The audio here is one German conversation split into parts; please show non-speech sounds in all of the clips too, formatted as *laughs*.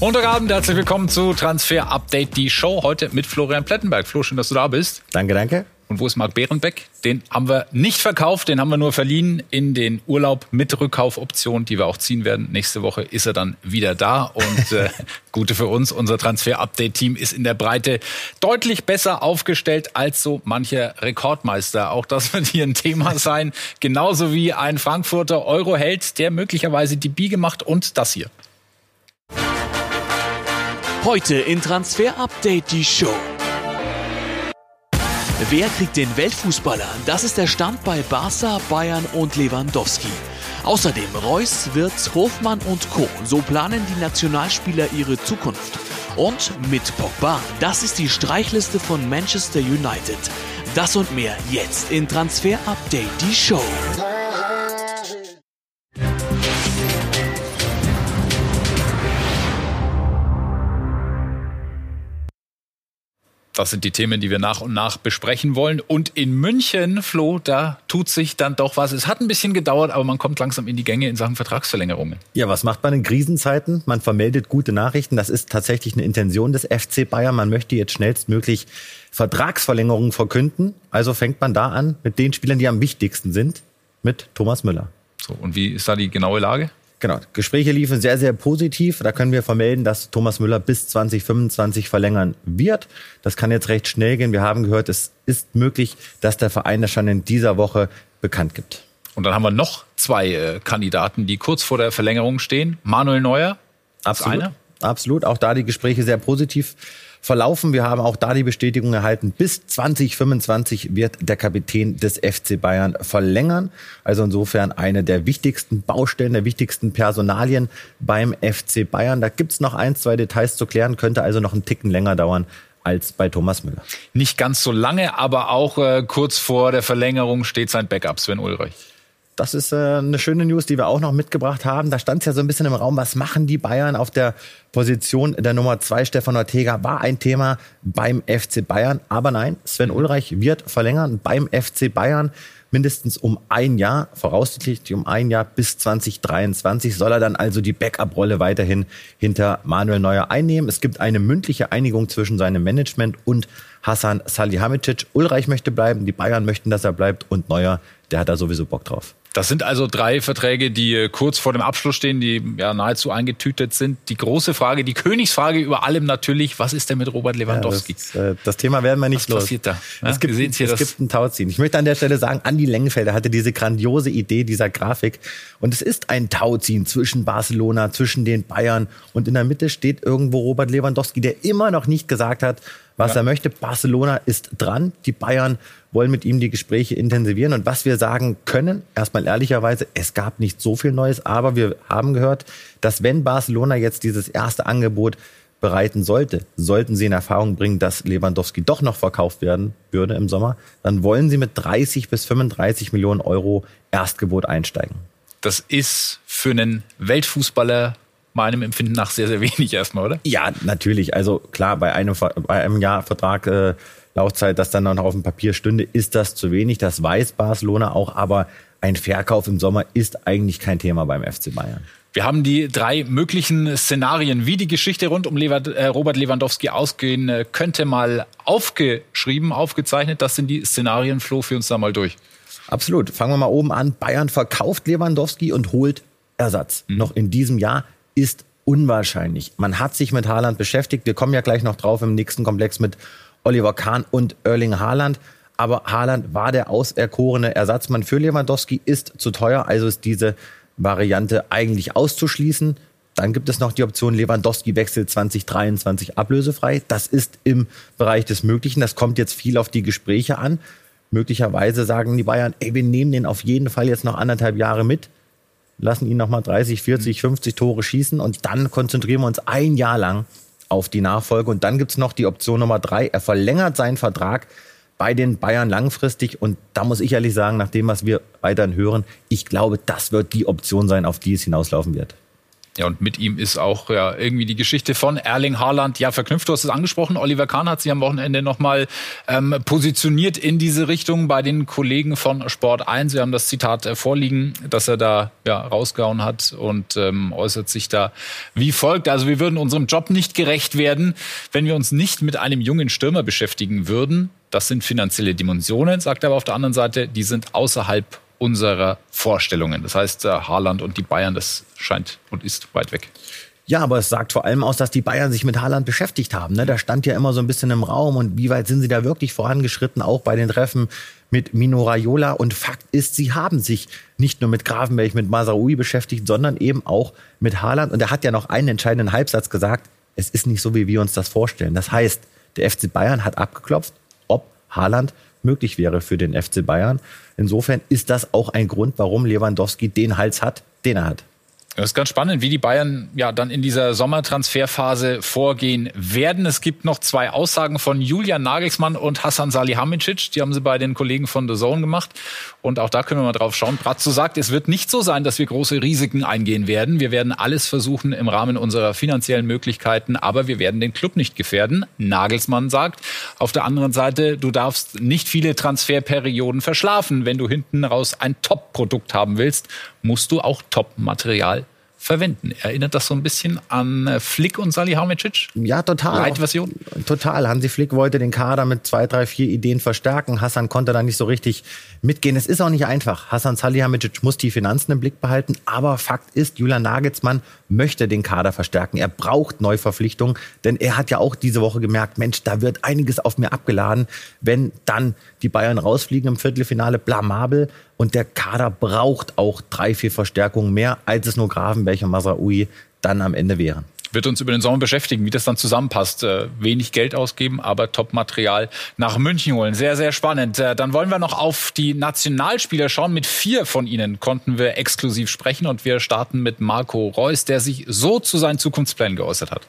Montagabend, herzlich willkommen zu Transfer Update, die Show heute mit Florian Plettenberg. Flo, schön, dass du da bist. Danke, danke. Und wo ist Marc Behrenbeck? Den haben wir nicht verkauft, den haben wir nur verliehen in den Urlaub mit Rückkaufoption, die wir auch ziehen werden. Nächste Woche ist er dann wieder da. Und äh, *laughs* gute für uns, unser Transfer-Update-Team ist in der Breite deutlich besser aufgestellt als so mancher Rekordmeister. Auch das wird hier ein Thema *laughs* sein. Genauso wie ein Frankfurter Euro-Held, der möglicherweise die Biege macht und das hier. Heute in Transfer Update die Show. Wer kriegt den Weltfußballer? Das ist der Stand bei Barca, Bayern und Lewandowski. Außerdem Reus, Wirtz, Hofmann und Co. So planen die Nationalspieler ihre Zukunft. Und mit Pogba, das ist die Streichliste von Manchester United. Das und mehr jetzt in Transfer Update die Show. Das sind die Themen, die wir nach und nach besprechen wollen. Und in München, Flo, da tut sich dann doch was. Es hat ein bisschen gedauert, aber man kommt langsam in die Gänge in Sachen Vertragsverlängerungen. Ja, was macht man in Krisenzeiten? Man vermeldet gute Nachrichten. Das ist tatsächlich eine Intention des FC Bayern. Man möchte jetzt schnellstmöglich Vertragsverlängerungen verkünden. Also fängt man da an mit den Spielern, die am wichtigsten sind, mit Thomas Müller. So, und wie ist da die genaue Lage? Genau, Gespräche liefen sehr, sehr positiv. Da können wir vermelden, dass Thomas Müller bis 2025 verlängern wird. Das kann jetzt recht schnell gehen. Wir haben gehört, es ist möglich, dass der Verein das schon in dieser Woche bekannt gibt. Und dann haben wir noch zwei äh, Kandidaten, die kurz vor der Verlängerung stehen. Manuel Neuer, absolut, absolut. Auch da die Gespräche sehr positiv verlaufen. Wir haben auch da die Bestätigung erhalten, bis 2025 wird der Kapitän des FC Bayern verlängern. Also insofern eine der wichtigsten Baustellen, der wichtigsten Personalien beim FC Bayern. Da gibt's noch ein, zwei Details zu klären, könnte also noch einen Ticken länger dauern als bei Thomas Müller. Nicht ganz so lange, aber auch äh, kurz vor der Verlängerung steht sein Backup Sven Ulreich. Das ist äh, eine schöne News, die wir auch noch mitgebracht haben. Da stand es ja so ein bisschen im Raum, was machen die Bayern auf der Position der Nummer zwei, Stefan Ortega, war ein Thema beim FC Bayern. Aber nein, Sven Ulreich wird verlängern beim FC Bayern mindestens um ein Jahr, voraussichtlich um ein Jahr bis 2023 soll er dann also die Backup-Rolle weiterhin hinter Manuel Neuer einnehmen. Es gibt eine mündliche Einigung zwischen seinem Management und Hassan Salihamidzic. Ulreich möchte bleiben, die Bayern möchten, dass er bleibt und Neuer, der hat da sowieso Bock drauf. Das sind also drei Verträge, die äh, kurz vor dem Abschluss stehen, die ja nahezu eingetütet sind. Die große Frage, die Königsfrage über allem natürlich, was ist denn mit Robert Lewandowski? Ja, das, äh, das, Thema werden wir nicht was los. Was passiert da? Ja, es gibt, es gibt einen Tauziehen. Ich möchte an der Stelle sagen, Andi Lengenfelder hatte diese grandiose Idee dieser Grafik. Und es ist ein Tauziehen zwischen Barcelona, zwischen den Bayern. Und in der Mitte steht irgendwo Robert Lewandowski, der immer noch nicht gesagt hat, was ja. er möchte. Barcelona ist dran. Die Bayern wollen mit ihm die Gespräche intensivieren. Und was wir sagen können, erstmal ehrlicherweise, es gab nicht so viel Neues, aber wir haben gehört, dass wenn Barcelona jetzt dieses erste Angebot bereiten sollte, sollten sie in Erfahrung bringen, dass Lewandowski doch noch verkauft werden würde im Sommer, dann wollen sie mit 30 bis 35 Millionen Euro Erstgebot einsteigen. Das ist für einen Weltfußballer meinem Empfinden nach sehr, sehr wenig erstmal, oder? Ja, natürlich. Also klar, bei einem, bei einem Jahr Vertrag äh, Laufzeit, das dann noch auf dem Papier stünde, ist das zu wenig. Das weiß Barcelona auch, aber ein Verkauf im Sommer ist eigentlich kein Thema beim FC Bayern. Wir haben die drei möglichen Szenarien, wie die Geschichte rund um äh, Robert Lewandowski ausgehen äh, könnte, mal aufgeschrieben, aufgezeichnet. Das sind die Szenarien. Flo, für uns da mal durch. Absolut. Fangen wir mal oben an. Bayern verkauft Lewandowski und holt Ersatz. Mhm. Noch in diesem Jahr ist unwahrscheinlich. Man hat sich mit Haaland beschäftigt. Wir kommen ja gleich noch drauf im nächsten Komplex mit Oliver Kahn und Erling Haaland. Aber Haaland war der auserkorene Ersatzmann für Lewandowski, ist zu teuer, also ist diese Variante eigentlich auszuschließen. Dann gibt es noch die Option Lewandowski wechselt 2023 ablösefrei. Das ist im Bereich des Möglichen. Das kommt jetzt viel auf die Gespräche an. Möglicherweise sagen die Bayern, ey, wir nehmen den auf jeden Fall jetzt noch anderthalb Jahre mit, lassen ihn noch mal 30, 40, 50 Tore schießen und dann konzentrieren wir uns ein Jahr lang auf die Nachfolge. Und dann gibt's noch die Option Nummer drei. Er verlängert seinen Vertrag bei den Bayern langfristig. Und da muss ich ehrlich sagen, nach dem, was wir weiterhin hören, ich glaube, das wird die Option sein, auf die es hinauslaufen wird. Ja, und mit ihm ist auch ja irgendwie die Geschichte von Erling Haaland ja verknüpft. Du hast es angesprochen. Oliver Kahn hat sich am Wochenende nochmal ähm, positioniert in diese Richtung bei den Kollegen von Sport 1. Wir haben das Zitat äh, vorliegen, dass er da ja rausgehauen hat und ähm, äußert sich da wie folgt. Also wir würden unserem Job nicht gerecht werden, wenn wir uns nicht mit einem jungen Stürmer beschäftigen würden. Das sind finanzielle Dimensionen, sagt er aber auf der anderen Seite, die sind außerhalb unserer Vorstellungen. Das heißt, äh, Haaland und die Bayern, das scheint und ist weit weg. Ja, aber es sagt vor allem aus, dass die Bayern sich mit Haaland beschäftigt haben. Ne? Da stand ja immer so ein bisschen im Raum und wie weit sind sie da wirklich vorangeschritten, auch bei den Treffen mit Mino Raiola. Und Fakt ist, sie haben sich nicht nur mit Grafenberg, mit Masraoui beschäftigt, sondern eben auch mit Haaland. Und er hat ja noch einen entscheidenden Halbsatz gesagt, es ist nicht so, wie wir uns das vorstellen. Das heißt, der FC Bayern hat abgeklopft, ob Haaland möglich wäre für den FC Bayern. Insofern ist das auch ein Grund, warum Lewandowski den Hals hat, den er hat. Das ist ganz spannend, wie die Bayern ja dann in dieser Sommertransferphase vorgehen werden. Es gibt noch zwei Aussagen von Julian Nagelsmann und Hassan Salihamidzic. Die haben sie bei den Kollegen von The Zone gemacht. Und auch da können wir mal drauf schauen. Bratzo sagt, es wird nicht so sein, dass wir große Risiken eingehen werden. Wir werden alles versuchen im Rahmen unserer finanziellen Möglichkeiten, aber wir werden den Club nicht gefährden. Nagelsmann sagt, auf der anderen Seite, du darfst nicht viele Transferperioden verschlafen. Wenn du hinten raus ein Top-Produkt haben willst, musst du auch Top-Material verwenden. Erinnert das so ein bisschen an äh, Flick und Salihamidzic? Ja, total. Light-Version? Total. Hansi Flick wollte den Kader mit zwei, drei, vier Ideen verstärken. Hassan konnte da nicht so richtig mitgehen. Es ist auch nicht einfach. Hassan Salihamidzic muss die Finanzen im Blick behalten. Aber Fakt ist, Julian Nagelsmann möchte den Kader verstärken. Er braucht Neuverpflichtungen, denn er hat ja auch diese Woche gemerkt, Mensch, da wird einiges auf mir abgeladen, wenn dann die Bayern rausfliegen im Viertelfinale, blamabel. Und der Kader braucht auch drei, vier Verstärkungen mehr, als es nur Gravenberg und Masraoui dann am Ende wären wird uns über den Sommer beschäftigen, wie das dann zusammenpasst. Äh, wenig Geld ausgeben, aber Top-Material nach München holen. Sehr, sehr spannend. Äh, dann wollen wir noch auf die Nationalspieler schauen. Mit vier von ihnen konnten wir exklusiv sprechen und wir starten mit Marco Reus, der sich so zu seinen Zukunftsplänen geäußert hat.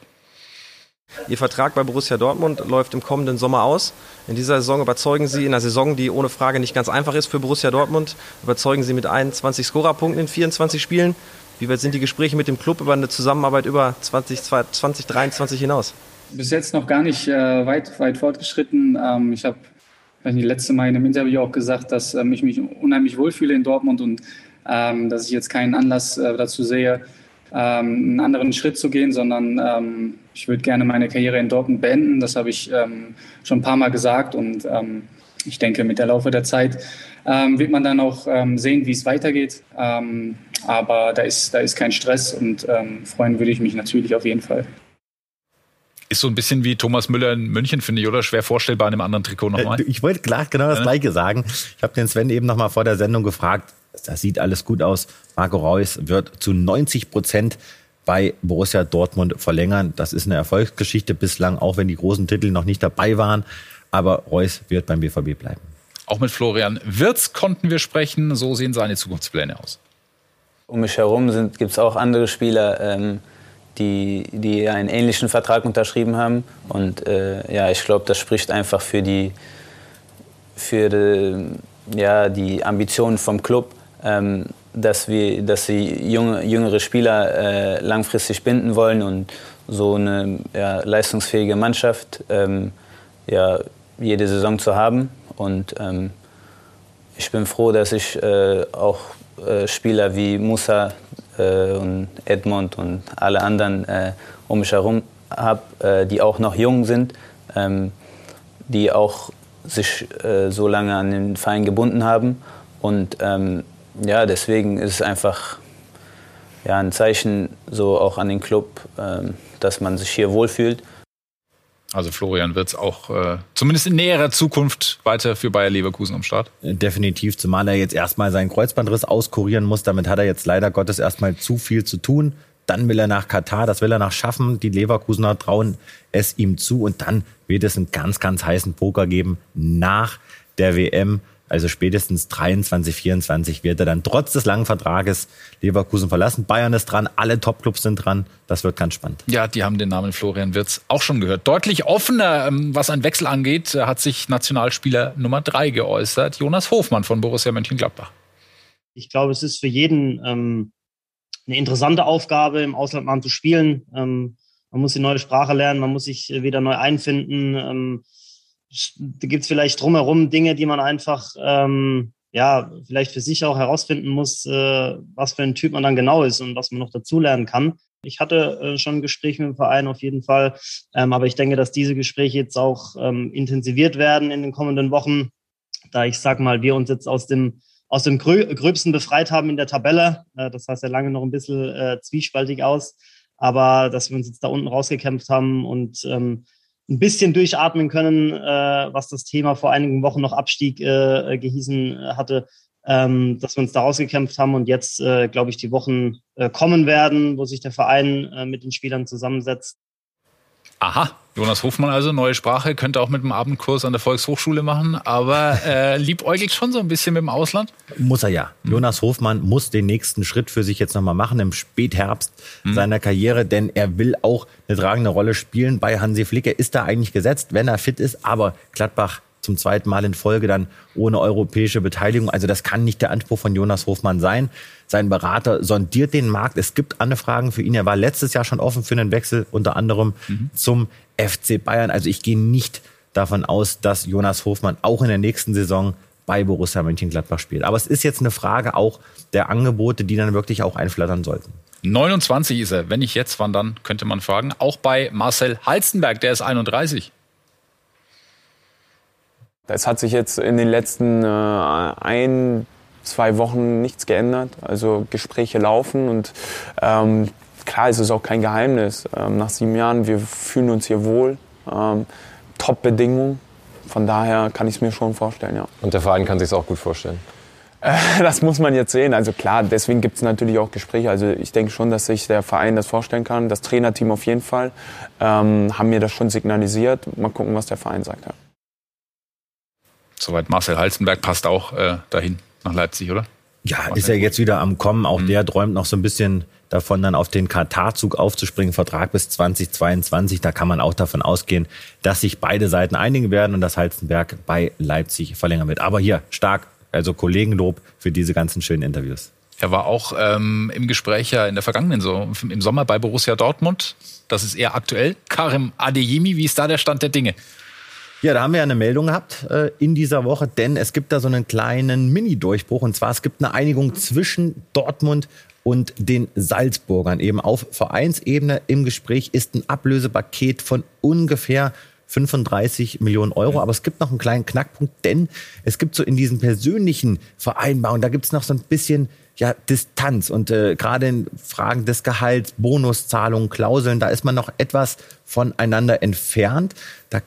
Ihr Vertrag bei Borussia Dortmund läuft im kommenden Sommer aus. In dieser Saison überzeugen Sie, in einer Saison, die ohne Frage nicht ganz einfach ist für Borussia Dortmund, überzeugen Sie mit 21 Scorerpunkten in 24 Spielen. Wie weit sind die Gespräche mit dem Club über eine Zusammenarbeit über 2023 hinaus? Bis jetzt noch gar nicht äh, weit, weit fortgeschritten. Ähm, ich habe das letzte Mal in einem Interview auch gesagt, dass ähm, ich mich unheimlich wohlfühle in Dortmund und ähm, dass ich jetzt keinen Anlass äh, dazu sehe, ähm, einen anderen Schritt zu gehen, sondern ähm, ich würde gerne meine Karriere in Dortmund beenden. Das habe ich ähm, schon ein paar Mal gesagt und ich denke, mit der Laufe der Zeit wird man dann auch sehen, wie es weitergeht. Aber da ist, da ist kein Stress und freuen würde ich mich natürlich auf jeden Fall. Ist so ein bisschen wie Thomas Müller in München, finde ich, oder? Schwer vorstellbar in einem anderen Trikot nochmal. Äh, ich wollte klar genau das Gleiche sagen. Ich habe den Sven eben nochmal vor der Sendung gefragt, das sieht alles gut aus. Marco Reus wird zu 90 Prozent bei Borussia Dortmund verlängern. Das ist eine Erfolgsgeschichte bislang, auch wenn die großen Titel noch nicht dabei waren. Aber Reus wird beim BVB bleiben. Auch mit Florian Wirz konnten wir sprechen. So sehen seine Zukunftspläne aus. Um mich herum gibt es auch andere Spieler, ähm, die, die einen ähnlichen Vertrag unterschrieben haben. Und äh, ja, ich glaube, das spricht einfach für die, für die, ja, die Ambitionen vom Club ähm, dass, wir, dass sie junge, jüngere Spieler äh, langfristig binden wollen und so eine ja, leistungsfähige Mannschaft ähm, ja, jede Saison zu haben. Und ähm, ich bin froh, dass ich äh, auch Spieler wie Musa äh, und Edmond und alle anderen äh, um mich herum habe, äh, die auch noch jung sind, ähm, die auch sich so lange an den Verein gebunden haben. Und ähm, ja, deswegen ist es einfach ja, ein Zeichen so auch an den Club, ähm, dass man sich hier wohlfühlt. Also Florian wird es auch äh, zumindest in näherer Zukunft weiter für Bayer Leverkusen am Start. Definitiv, zumal er jetzt erstmal seinen Kreuzbandriss auskurieren muss. Damit hat er jetzt leider Gottes erstmal zu viel zu tun. Dann will er nach Katar, das will er nach schaffen. Die Leverkusener trauen es ihm zu. Und dann wird es einen ganz, ganz heißen Poker geben nach der WM. Also spätestens 23, 24 wird er dann trotz des langen Vertrages Leverkusen verlassen. Bayern ist dran, alle Topclubs sind dran. Das wird ganz spannend. Ja, die haben den Namen Florian Wirz auch schon gehört. Deutlich offener, ähm, was ein Wechsel angeht, hat sich Nationalspieler Nummer drei geäußert, Jonas Hofmann von Borussia Mönchengladbach. Ich glaube, es ist für jeden ähm, eine interessante Aufgabe, im Ausland mal zu spielen. Ähm, man muss die neue Sprache lernen, man muss sich wieder neu einfinden. Ähm, gibt es vielleicht drumherum Dinge, die man einfach ähm, ja vielleicht für sich auch herausfinden muss, äh, was für ein Typ man dann genau ist und was man noch dazulernen kann. Ich hatte äh, schon ein Gespräch mit dem Verein auf jeden Fall, ähm, aber ich denke, dass diese Gespräche jetzt auch ähm, intensiviert werden in den kommenden Wochen, da ich sag mal, wir uns jetzt aus dem aus dem Gröbsten befreit haben in der Tabelle. Äh, das sah ja lange noch ein bisschen äh, zwiespaltig aus, aber dass wir uns jetzt da unten rausgekämpft haben und ähm, ein bisschen durchatmen können, äh, was das Thema vor einigen Wochen noch Abstieg äh, gehießen hatte, ähm, dass wir uns da rausgekämpft haben und jetzt, äh, glaube ich, die Wochen äh, kommen werden, wo sich der Verein äh, mit den Spielern zusammensetzt. Aha, Jonas Hofmann also, neue Sprache, könnte auch mit dem Abendkurs an der Volkshochschule machen, aber äh, liebäugelt schon so ein bisschen mit dem Ausland? Muss er ja. Mhm. Jonas Hofmann muss den nächsten Schritt für sich jetzt nochmal machen im Spätherbst mhm. seiner Karriere, denn er will auch eine tragende Rolle spielen bei Hansi Flick. Er ist da eigentlich gesetzt, wenn er fit ist, aber Gladbach zum zweiten Mal in Folge dann ohne europäische Beteiligung. Also das kann nicht der Anspruch von Jonas Hofmann sein. Sein Berater sondiert den Markt. Es gibt Anfragen für ihn. Er war letztes Jahr schon offen für einen Wechsel, unter anderem mhm. zum FC Bayern. Also ich gehe nicht davon aus, dass Jonas Hofmann auch in der nächsten Saison bei Borussia Mönchengladbach spielt. Aber es ist jetzt eine Frage auch der Angebote, die dann wirklich auch einflattern sollten. 29 ist er. Wenn nicht jetzt, wann dann, könnte man fragen. Auch bei Marcel Halstenberg, der ist 31. Es hat sich jetzt in den letzten äh, ein, zwei Wochen nichts geändert. Also Gespräche laufen und ähm, klar, es ist auch kein Geheimnis. Ähm, nach sieben Jahren, wir fühlen uns hier wohl. Ähm, Top-Bedingungen. Von daher kann ich es mir schon vorstellen, ja. Und der Verein kann sich es auch gut vorstellen. Äh, *laughs* das muss man jetzt sehen. Also klar, deswegen gibt es natürlich auch Gespräche. Also ich denke schon, dass sich der Verein das vorstellen kann. Das Trainerteam auf jeden Fall. Ähm, haben mir das schon signalisiert. Mal gucken, was der Verein sagt. Ja. Soweit Marcel Halzenberg passt auch äh, dahin nach Leipzig, oder? Ja, Marcel ist ja jetzt wieder am Kommen. Auch mhm. der träumt noch so ein bisschen davon, dann auf den Katar-Zug aufzuspringen. Vertrag bis 2022. Da kann man auch davon ausgehen, dass sich beide Seiten einigen werden und dass Halzenberg bei Leipzig verlängern wird. Aber hier stark, also Kollegenlob für diese ganzen schönen Interviews. Er war auch ähm, im Gespräch ja in der vergangenen so im Sommer bei Borussia Dortmund. Das ist eher aktuell. Karim Adeyemi, wie ist da der Stand der Dinge? Ja, da haben wir ja eine Meldung gehabt äh, in dieser Woche, denn es gibt da so einen kleinen Mini-Durchbruch. Und zwar, es gibt eine Einigung zwischen Dortmund und den Salzburgern. Eben auf Vereinsebene im Gespräch ist ein Ablösepaket von ungefähr 35 Millionen Euro. Aber es gibt noch einen kleinen Knackpunkt, denn es gibt so in diesen persönlichen Vereinbarungen, da gibt es noch so ein bisschen ja, Distanz. Und äh, gerade in Fragen des Gehalts, Bonuszahlungen, Klauseln, da ist man noch etwas voneinander entfernt. Da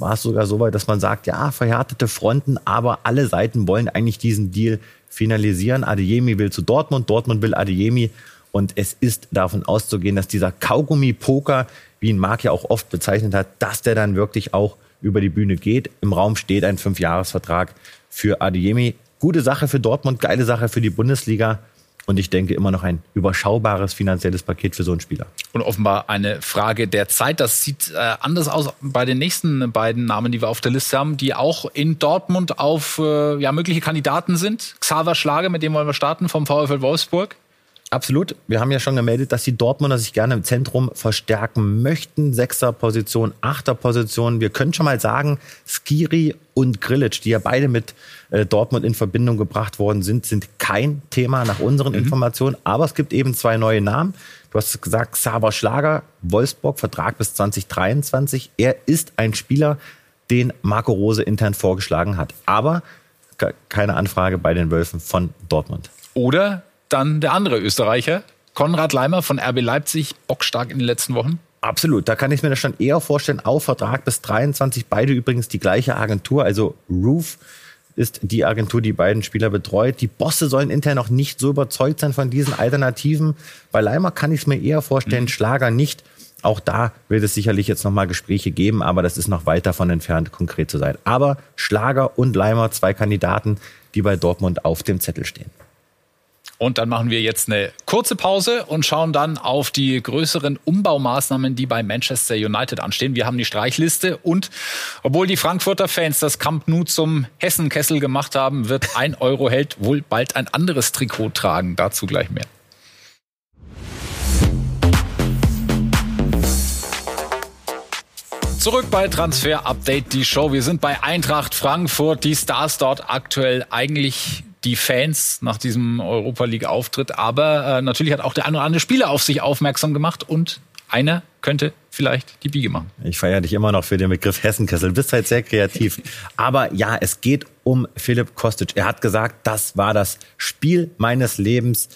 war es sogar so weit, dass man sagt, ja, verhärtete Fronten, aber alle Seiten wollen eigentlich diesen Deal finalisieren. Adeyemi will zu Dortmund, Dortmund will Adeyemi. Und es ist davon auszugehen, dass dieser Kaugummi-Poker, wie ihn Marc ja auch oft bezeichnet hat, dass der dann wirklich auch über die Bühne geht. Im Raum steht ein Fünfjahresvertrag für Adeyemi. Gute Sache für Dortmund, geile Sache für die Bundesliga. Und ich denke immer noch ein überschaubares finanzielles Paket für so einen Spieler. Und offenbar eine Frage der Zeit. Das sieht äh, anders aus bei den nächsten beiden Namen, die wir auf der Liste haben, die auch in Dortmund auf äh, ja, mögliche Kandidaten sind. Xaver Schlage, mit dem wollen wir starten, vom VfL Wolfsburg. Absolut. Wir haben ja schon gemeldet, dass die Dortmunder sich gerne im Zentrum verstärken möchten. Sechster Position, achter Position. Wir können schon mal sagen, Skiri und Grilic, die ja beide mit äh, Dortmund in Verbindung gebracht worden sind, sind kein Thema nach unseren mhm. Informationen. Aber es gibt eben zwei neue Namen. Du hast gesagt, Xaver Schlager, Wolfsburg, Vertrag bis 2023. Er ist ein Spieler, den Marco Rose intern vorgeschlagen hat. Aber keine Anfrage bei den Wölfen von Dortmund. Oder dann der andere Österreicher, Konrad Leimer von RB Leipzig, bockstark in den letzten Wochen. Absolut, da kann ich mir das schon eher vorstellen. Auch Vertrag bis 23, beide übrigens die gleiche Agentur, also Roof ist die Agentur, die beiden Spieler betreut. Die Bosse sollen intern noch nicht so überzeugt sein von diesen Alternativen. Bei Leimer kann ich es mir eher vorstellen, mhm. Schlager nicht. Auch da wird es sicherlich jetzt nochmal Gespräche geben, aber das ist noch weit davon entfernt, konkret zu sein. Aber Schlager und Leimer, zwei Kandidaten, die bei Dortmund auf dem Zettel stehen. Und dann machen wir jetzt eine kurze Pause und schauen dann auf die größeren Umbaumaßnahmen, die bei Manchester United anstehen. Wir haben die Streichliste und obwohl die Frankfurter Fans das Camp Nou zum Hessenkessel gemacht haben, wird ein Euroheld wohl bald ein anderes Trikot tragen. Dazu gleich mehr. Zurück bei Transfer Update, die Show. Wir sind bei Eintracht Frankfurt. Die Stars dort aktuell eigentlich die Fans nach diesem Europa League Auftritt, aber äh, natürlich hat auch der eine oder andere Spieler auf sich aufmerksam gemacht und einer könnte vielleicht die Biege machen. Ich feiere dich immer noch für den Begriff Hessenkessel. Du bist halt sehr kreativ. Aber ja, es geht um Philipp Kostic. Er hat gesagt, das war das Spiel meines Lebens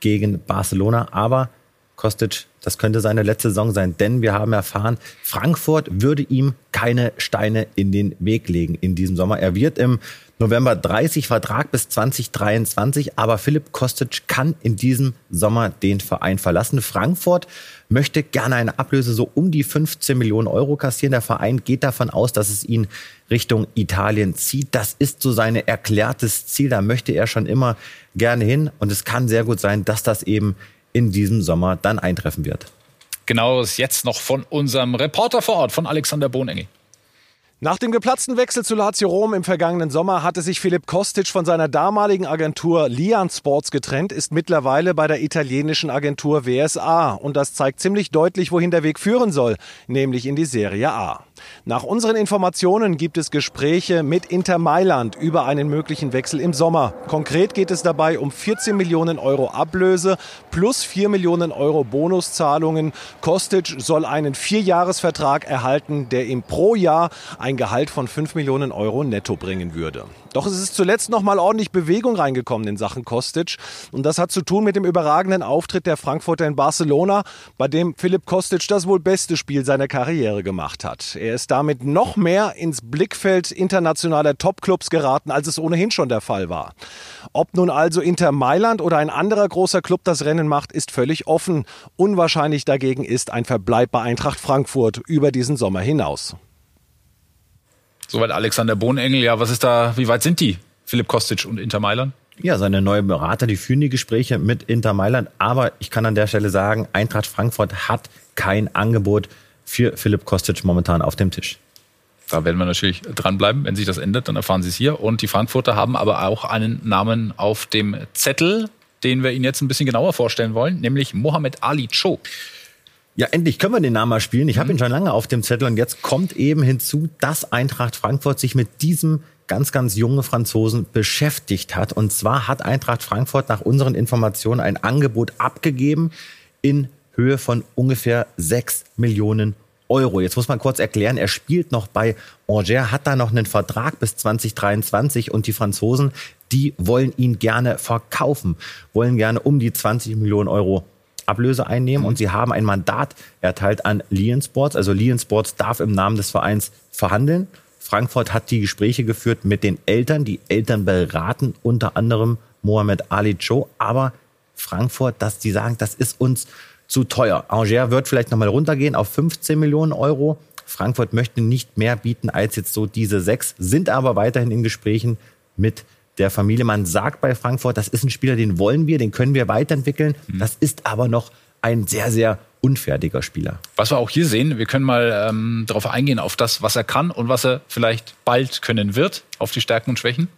gegen Barcelona. Aber Kostic, das könnte seine letzte Saison sein, denn wir haben erfahren, Frankfurt würde ihm keine Steine in den Weg legen in diesem Sommer. Er wird im November 30 Vertrag bis 2023, aber Philipp Kostic kann in diesem Sommer den Verein verlassen. Frankfurt möchte gerne eine Ablöse so um die 15 Millionen Euro kassieren. Der Verein geht davon aus, dass es ihn Richtung Italien zieht. Das ist so sein erklärtes Ziel. Da möchte er schon immer gerne hin. Und es kann sehr gut sein, dass das eben in diesem Sommer dann eintreffen wird. Genau, ist jetzt noch von unserem Reporter vor Ort, von Alexander Bohnengel. Nach dem geplatzten Wechsel zu Lazio Rom im vergangenen Sommer hatte sich Philipp Kostic von seiner damaligen Agentur Lian Sports getrennt, ist mittlerweile bei der italienischen Agentur WSA. Und das zeigt ziemlich deutlich, wohin der Weg führen soll, nämlich in die Serie A. Nach unseren Informationen gibt es Gespräche mit Inter Mailand über einen möglichen Wechsel im Sommer. Konkret geht es dabei um 14 Millionen Euro Ablöse plus 4 Millionen Euro Bonuszahlungen. Kostic soll einen Vierjahresvertrag erhalten, der ihm pro Jahr Gehalt von 5 Millionen Euro netto bringen würde. Doch es ist zuletzt noch mal ordentlich Bewegung reingekommen in Sachen Kostic. Und das hat zu tun mit dem überragenden Auftritt der Frankfurter in Barcelona, bei dem Philipp Kostic das wohl beste Spiel seiner Karriere gemacht hat. Er ist damit noch mehr ins Blickfeld internationaler Topclubs geraten, als es ohnehin schon der Fall war. Ob nun also Inter Mailand oder ein anderer großer Club das Rennen macht, ist völlig offen. Unwahrscheinlich dagegen ist ein Verbleib bei Eintracht Frankfurt über diesen Sommer hinaus. Soweit Alexander Bohnengel. Ja, was ist da, wie weit sind die? Philipp Kostic und Inter Mailand? Ja, seine neue Berater, die führen die Gespräche mit Inter Mailand. Aber ich kann an der Stelle sagen, Eintracht Frankfurt hat kein Angebot für Philipp Kostic momentan auf dem Tisch. Da werden wir natürlich dranbleiben. Wenn sich das ändert, dann erfahren Sie es hier. Und die Frankfurter haben aber auch einen Namen auf dem Zettel, den wir Ihnen jetzt ein bisschen genauer vorstellen wollen, nämlich Mohamed Ali Cho. Ja, endlich können wir den Namen mal spielen. Ich habe ihn schon lange auf dem Zettel und jetzt kommt eben hinzu, dass Eintracht Frankfurt sich mit diesem ganz, ganz jungen Franzosen beschäftigt hat. Und zwar hat Eintracht Frankfurt nach unseren Informationen ein Angebot abgegeben in Höhe von ungefähr 6 Millionen Euro. Jetzt muss man kurz erklären, er spielt noch bei Angers, hat da noch einen Vertrag bis 2023 und die Franzosen, die wollen ihn gerne verkaufen, wollen gerne um die 20 Millionen Euro Ablöse einnehmen und sie haben ein Mandat erteilt an Lien Sports. Also Lien Sports darf im Namen des Vereins verhandeln. Frankfurt hat die Gespräche geführt mit den Eltern. Die Eltern beraten unter anderem Mohamed Ali Cho. Aber Frankfurt, dass die sagen, das ist uns zu teuer. Angers wird vielleicht nochmal runtergehen auf 15 Millionen Euro. Frankfurt möchte nicht mehr bieten als jetzt so diese sechs, sind aber weiterhin in Gesprächen mit der Familie. Man sagt bei Frankfurt, das ist ein Spieler, den wollen wir, den können wir weiterentwickeln. Mhm. Das ist aber noch ein sehr, sehr unfertiger Spieler. Was wir auch hier sehen, wir können mal ähm, darauf eingehen, auf das, was er kann und was er vielleicht bald können wird, auf die Stärken und Schwächen.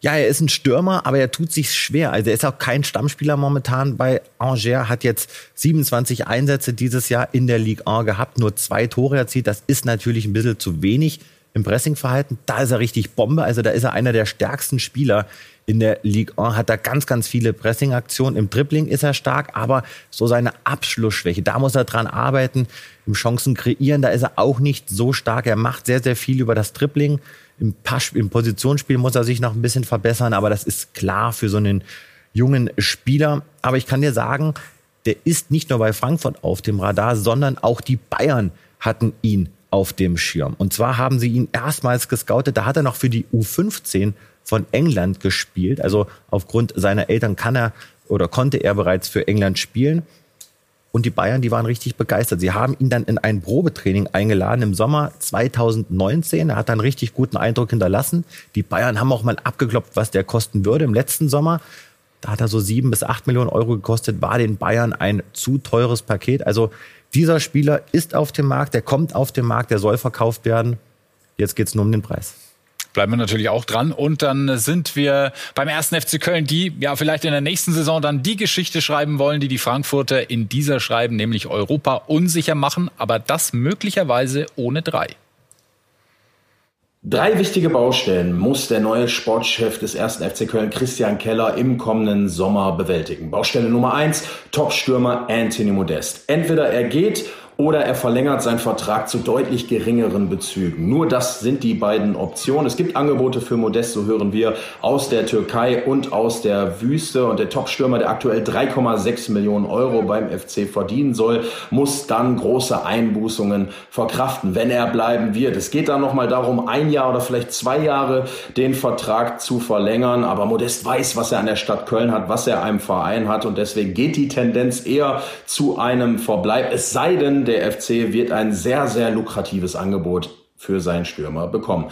Ja, er ist ein Stürmer, aber er tut sich schwer. Also er ist auch kein Stammspieler momentan bei Angers, hat jetzt 27 Einsätze dieses Jahr in der Ligue 1 gehabt, nur zwei Tore erzielt. Das ist natürlich ein bisschen zu wenig im Pressingverhalten. Da ist er richtig Bombe. Also da ist er einer der stärksten Spieler in der Ligue 1. Hat da ganz, ganz viele Pressingaktionen. Im Dribbling ist er stark, aber so seine Abschlussschwäche, da muss er dran arbeiten. Im Chancen kreieren, da ist er auch nicht so stark. Er macht sehr, sehr viel über das Dribbling. Im, Pass, im Positionsspiel muss er sich noch ein bisschen verbessern, aber das ist klar für so einen jungen Spieler. Aber ich kann dir sagen, der ist nicht nur bei Frankfurt auf dem Radar, sondern auch die Bayern hatten ihn auf dem Schirm. Und zwar haben sie ihn erstmals gescoutet, da hat er noch für die U15 von England gespielt. Also aufgrund seiner Eltern kann er oder konnte er bereits für England spielen. Und die Bayern, die waren richtig begeistert. Sie haben ihn dann in ein Probetraining eingeladen im Sommer 2019. Er hat einen richtig guten Eindruck hinterlassen. Die Bayern haben auch mal abgeklopft, was der kosten würde. Im letzten Sommer, da hat er so sieben bis acht Millionen Euro gekostet, war den Bayern ein zu teures Paket. Also dieser Spieler ist auf dem Markt, der kommt auf den Markt, der soll verkauft werden. Jetzt geht es nur um den Preis. bleiben wir natürlich auch dran. Und dann sind wir beim ersten FC Köln, die ja vielleicht in der nächsten Saison dann die Geschichte schreiben wollen, die die Frankfurter in dieser schreiben, nämlich Europa unsicher machen, aber das möglicherweise ohne drei. Drei wichtige Baustellen muss der neue Sportchef des ersten FC Köln, Christian Keller, im kommenden Sommer bewältigen. Baustelle Nummer eins, Topstürmer Anthony Modest. Entweder er geht oder er verlängert seinen Vertrag zu deutlich geringeren Bezügen. Nur das sind die beiden Optionen. Es gibt Angebote für Modest, so hören wir, aus der Türkei und aus der Wüste. Und der Topstürmer, der aktuell 3,6 Millionen Euro beim FC verdienen soll, muss dann große Einbußungen verkraften, wenn er bleiben wird. Es geht dann nochmal darum, ein Jahr oder vielleicht zwei Jahre den Vertrag zu verlängern. Aber Modest weiß, was er an der Stadt Köln hat, was er einem Verein hat. Und deswegen geht die Tendenz eher zu einem Verbleib. Es sei denn, der FC wird ein sehr, sehr lukratives Angebot für seinen Stürmer bekommen.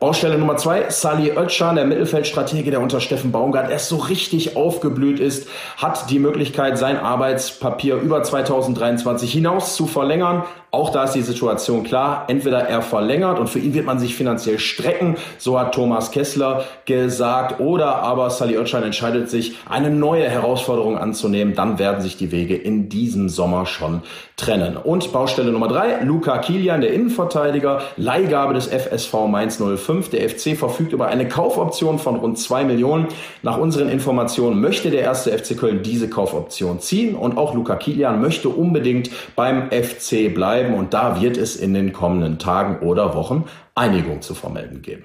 Baustelle Nummer zwei, Sally Oetschan, der Mittelfeldstratege, der unter Steffen Baumgart erst so richtig aufgeblüht ist, hat die Möglichkeit, sein Arbeitspapier über 2023 hinaus zu verlängern. Auch da ist die Situation klar. Entweder er verlängert und für ihn wird man sich finanziell strecken, so hat Thomas Kessler gesagt, oder aber Sally Oetschan entscheidet sich, eine neue Herausforderung anzunehmen. Dann werden sich die Wege in diesem Sommer schon trennen. Und Baustelle Nummer drei, Luca Kilian, der Innenverteidiger, Leihgabe des FSV Mainz 05. Der FC verfügt über eine Kaufoption von rund zwei Millionen. Nach unseren Informationen möchte der erste FC Köln diese Kaufoption ziehen und auch Luca Kilian möchte unbedingt beim FC bleiben bleiben und da wird es in den kommenden Tagen oder Wochen Einigung zu vermelden geben.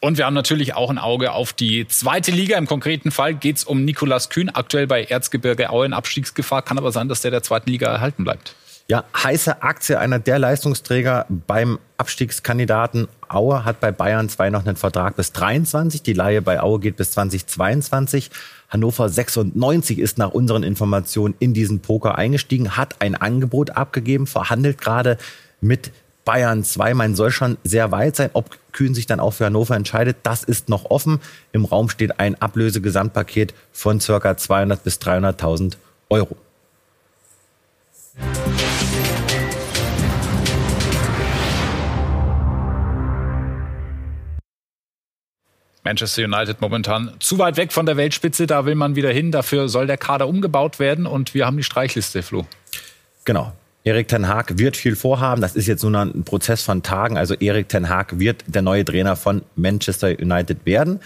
Und wir haben natürlich auch ein Auge auf die zweite Liga. Im konkreten Fall geht es um Nikolas Kühn, aktuell bei Erzgebirge Aue in Abstiegsgefahr. Kann aber sein, dass der der zweiten Liga erhalten bleibt. Ja, heiße Aktie, einer der Leistungsträger beim Abstiegskandidaten. Aue hat bei Bayern 2 noch einen Vertrag bis 23. Die Laie bei Aue geht bis 2022. Hannover 96 ist nach unseren Informationen in diesen Poker eingestiegen, hat ein Angebot abgegeben, verhandelt gerade mit Bayern 2. Man soll schon sehr weit sein. Ob Kühn sich dann auch für Hannover entscheidet, das ist noch offen. Im Raum steht ein Ablösegesamtpaket von circa 200 bis 300.000 Euro. Manchester United momentan zu weit weg von der Weltspitze, da will man wieder hin. Dafür soll der Kader umgebaut werden und wir haben die Streichliste, Flo. Genau. Erik Ten Haag wird viel vorhaben. Das ist jetzt nur ein Prozess von Tagen. Also Erik Ten Haag wird der neue Trainer von Manchester United werden.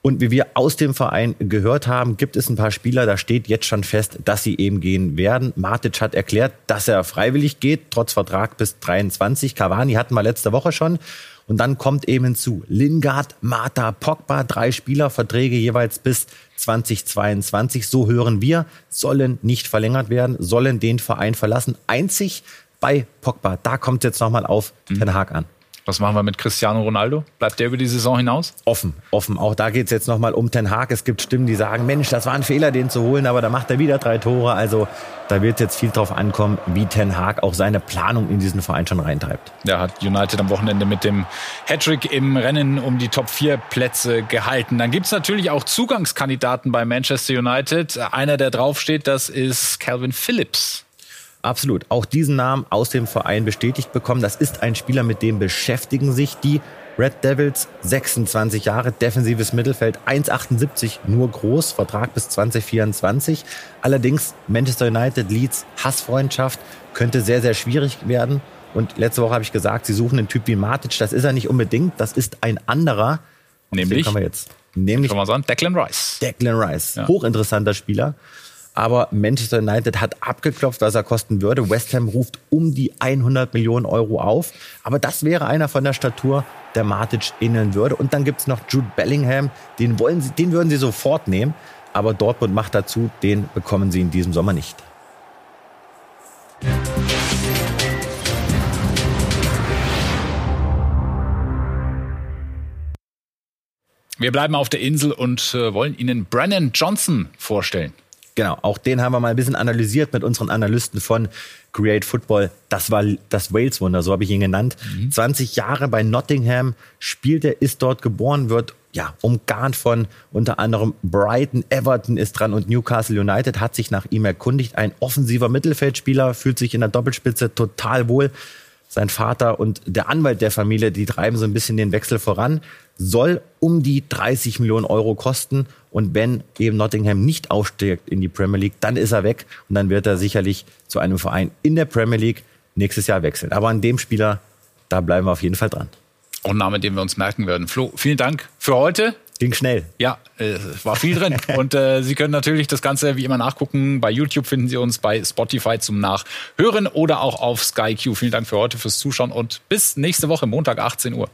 Und wie wir aus dem Verein gehört haben, gibt es ein paar Spieler, da steht jetzt schon fest, dass sie eben gehen werden. Matic hat erklärt, dass er freiwillig geht, trotz Vertrag bis 23. Cavani hatten wir letzte Woche schon. Und dann kommt eben hinzu Lingard, Mata, Pogba, drei Spielerverträge jeweils bis 2022. So hören wir, sollen nicht verlängert werden, sollen den Verein verlassen. Einzig bei Pogba, da kommt jetzt nochmal auf mhm. Den Haag an. Was machen wir mit Cristiano Ronaldo? Bleibt der über die Saison hinaus? Offen, offen. Auch da geht es jetzt nochmal um Ten Hag. Es gibt Stimmen, die sagen, Mensch, das war ein Fehler, den zu holen, aber da macht er wieder drei Tore. Also da wird jetzt viel drauf ankommen, wie Ten Hag auch seine Planung in diesen Verein schon reintreibt. Ja, hat United am Wochenende mit dem Hattrick im Rennen um die Top 4 Plätze gehalten. Dann gibt es natürlich auch Zugangskandidaten bei Manchester United. Einer, der draufsteht, das ist Calvin Phillips. Absolut. Auch diesen Namen aus dem Verein bestätigt bekommen. Das ist ein Spieler, mit dem beschäftigen sich die Red Devils. 26 Jahre, defensives Mittelfeld, 1,78 nur groß, Vertrag bis 2024. Allerdings Manchester United Leeds Hassfreundschaft könnte sehr, sehr schwierig werden. Und letzte Woche habe ich gesagt, sie suchen einen Typ wie Matic. Das ist er nicht unbedingt. Das ist ein anderer. Nämlich? Kann man jetzt. Nämlich. Kann man sagen, Declan Rice. Declan Rice. Ja. Hochinteressanter Spieler aber Manchester United hat abgeklopft, was er kosten würde. West Ham ruft um die 100 Millionen Euro auf. Aber das wäre einer von der Statur, der Matic ähneln würde. Und dann gibt's noch Jude Bellingham, den, wollen sie, den würden sie sofort nehmen. Aber Dortmund macht dazu, den bekommen sie in diesem Sommer nicht. Wir bleiben auf der Insel und äh, wollen Ihnen Brennan Johnson vorstellen. Genau, auch den haben wir mal ein bisschen analysiert mit unseren Analysten von Create Football. Das war das Wales-Wunder, so habe ich ihn genannt. Mhm. 20 Jahre bei Nottingham spielt er, ist dort geboren, wird ja umgarnt von unter anderem Brighton, Everton ist dran und Newcastle United hat sich nach ihm erkundigt. Ein offensiver Mittelfeldspieler, fühlt sich in der Doppelspitze total wohl sein Vater und der Anwalt der Familie, die treiben so ein bisschen den Wechsel voran, soll um die 30 Millionen Euro kosten. Und wenn eben Nottingham nicht aufsteigt in die Premier League, dann ist er weg und dann wird er sicherlich zu einem Verein in der Premier League nächstes Jahr wechseln. Aber an dem Spieler, da bleiben wir auf jeden Fall dran. Auch ein Name, den wir uns merken werden. Flo, vielen Dank für heute. Ging schnell. Ja, äh, war viel drin. *laughs* Und äh, Sie können natürlich das Ganze wie immer nachgucken. Bei YouTube finden Sie uns, bei Spotify zum Nachhören oder auch auf SkyQ. Vielen Dank für heute fürs Zuschauen und bis nächste Woche, Montag, 18 Uhr.